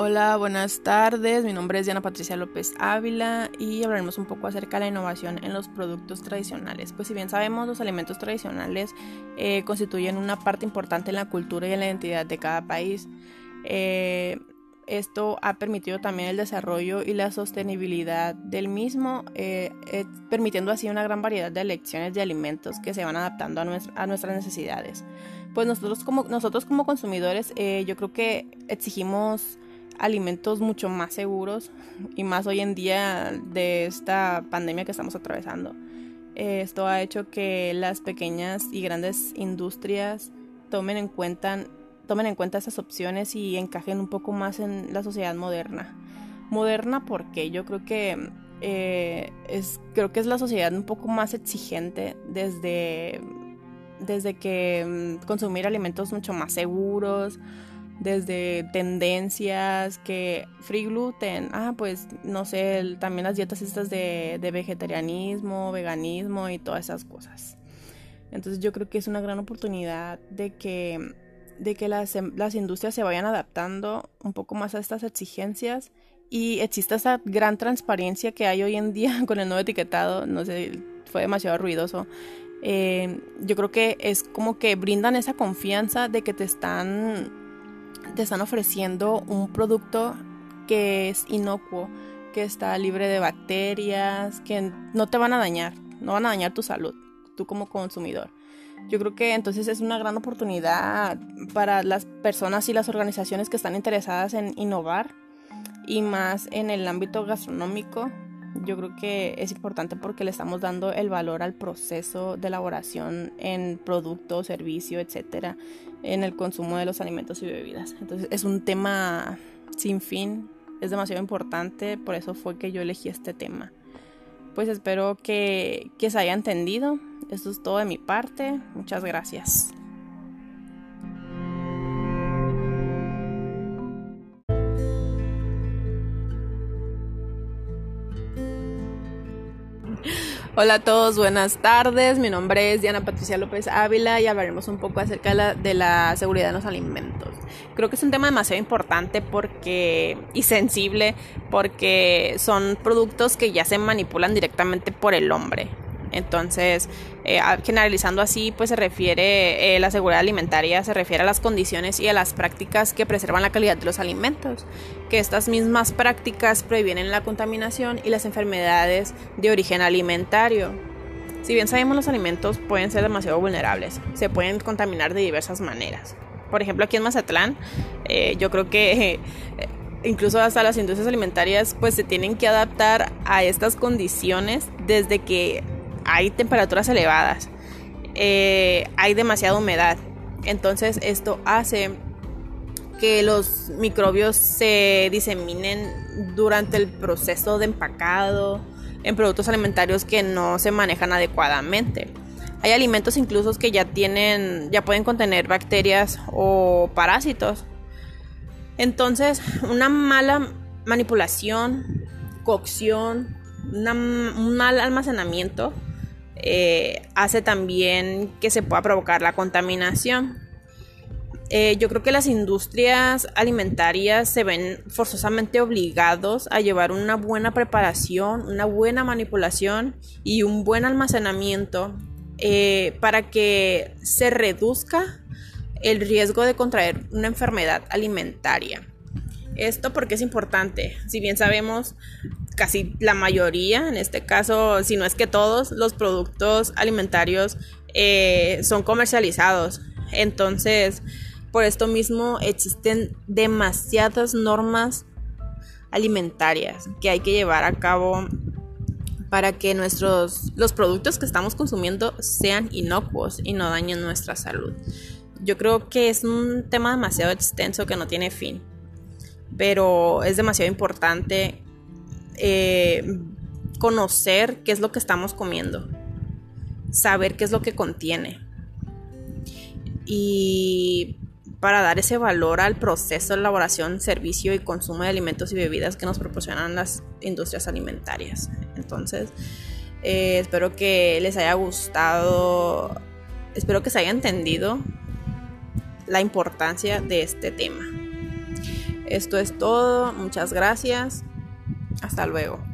Hola, buenas tardes. Mi nombre es Diana Patricia López Ávila y hablaremos un poco acerca de la innovación en los productos tradicionales. Pues si bien sabemos, los alimentos tradicionales eh, constituyen una parte importante en la cultura y en la identidad de cada país. Eh, esto ha permitido también el desarrollo y la sostenibilidad del mismo, eh, permitiendo así una gran variedad de elecciones de alimentos que se van adaptando a, a nuestras necesidades. Pues nosotros como, nosotros como consumidores, yo creo que exigimos alimentos mucho más seguros y más hoy en día de esta pandemia que estamos atravesando. Esto ha hecho que las pequeñas y grandes industrias tomen en cuenta, tomen en cuenta esas opciones y encajen un poco más en la sociedad moderna. Moderna porque yo creo que eh, es, creo que es la sociedad un poco más exigente desde, desde que mm, consumir alimentos mucho más seguros, desde tendencias que free gluten, ah, pues no sé, también las dietas estas de, vegetarianismo, veganismo y todas esas cosas. Entonces yo creo que es una gran oportunidad de que, de que las, las industrias se vayan adaptando un poco más a estas exigencias y exista esa gran transparencia que hay hoy en día con el nuevo etiquetado, no sé, fue demasiado ruidoso. Eh, yo creo que es como que brindan esa confianza de que te están te están ofreciendo un producto que es inocuo, que está libre de bacterias, que no te van a dañar, no van a dañar tu salud, tú como consumidor. Yo creo que entonces es una gran oportunidad para las personas y las organizaciones que están interesadas en innovar y más en el ámbito gastronómico yo creo que es importante porque le estamos dando el valor al proceso de elaboración en producto, servicio, etcétera, en el consumo de los alimentos y bebidas. Entonces es un tema sin fin, es demasiado importante, por eso fue que yo elegí este tema. Pues espero que, que se haya entendido. Esto es todo de mi parte. Muchas gracias. Hola a todos, buenas tardes. Mi nombre es Diana Patricia López Ávila y hablaremos un poco acerca de la, seguridad en los alimentos. Creo que es un tema demasiado importante porque y sensible porque son productos que ya se manipulan directamente por el hombre. Entonces, eh, generalizando así, pues se refiere, eh, la seguridad alimentaria se refiere a las condiciones y a las prácticas que preservan la calidad de los alimentos, que estas mismas prácticas previenen la contaminación y las enfermedades de origen alimentario. Si bien sabemos los alimentos pueden ser demasiado vulnerables, se pueden contaminar de diversas maneras. Por ejemplo, aquí en Mazatlán, eh, yo creo que incluso hasta las industrias alimentarias pues se tienen que adaptar a estas condiciones desde que hay temperaturas elevadas, eh, hay demasiada humedad. Entonces esto hace que los microbios se diseminen durante el proceso de empacado en productos alimentarios que no se manejan adecuadamente. Hay alimentos incluso que ya tienen, ya pueden contener bacterias o parásitos. Entonces, una mala manipulación, cocción, un mal almacenamiento eh, hace también que se pueda provocar la contaminación. Eh, yo creo que las industrias alimentarias se ven forzosamente obligados a llevar una buena preparación, una buena manipulación y un buen almacenamiento eh, para que se reduzca el riesgo de contraer una enfermedad alimentaria. Esto porque es importante. Si bien sabemos, casi la mayoría, en este caso, si no es que todos, los productos alimentarios eh, son comercializados. Entonces, por esto mismo existen demasiadas normas alimentarias que hay que llevar a cabo para que nuestros los productos que estamos consumiendo sean inocuos y no dañen nuestra salud. Yo creo que es un tema demasiado extenso que no tiene fin pero es demasiado importante eh, conocer qué es lo que estamos comiendo, saber qué es lo que contiene y para dar ese valor al proceso de elaboración, servicio y consumo de alimentos y bebidas que nos proporcionan las industrias alimentarias. Entonces, eh, espero que les haya gustado, espero que se haya entendido la importancia de este tema. Esto es todo, muchas gracias, hasta luego.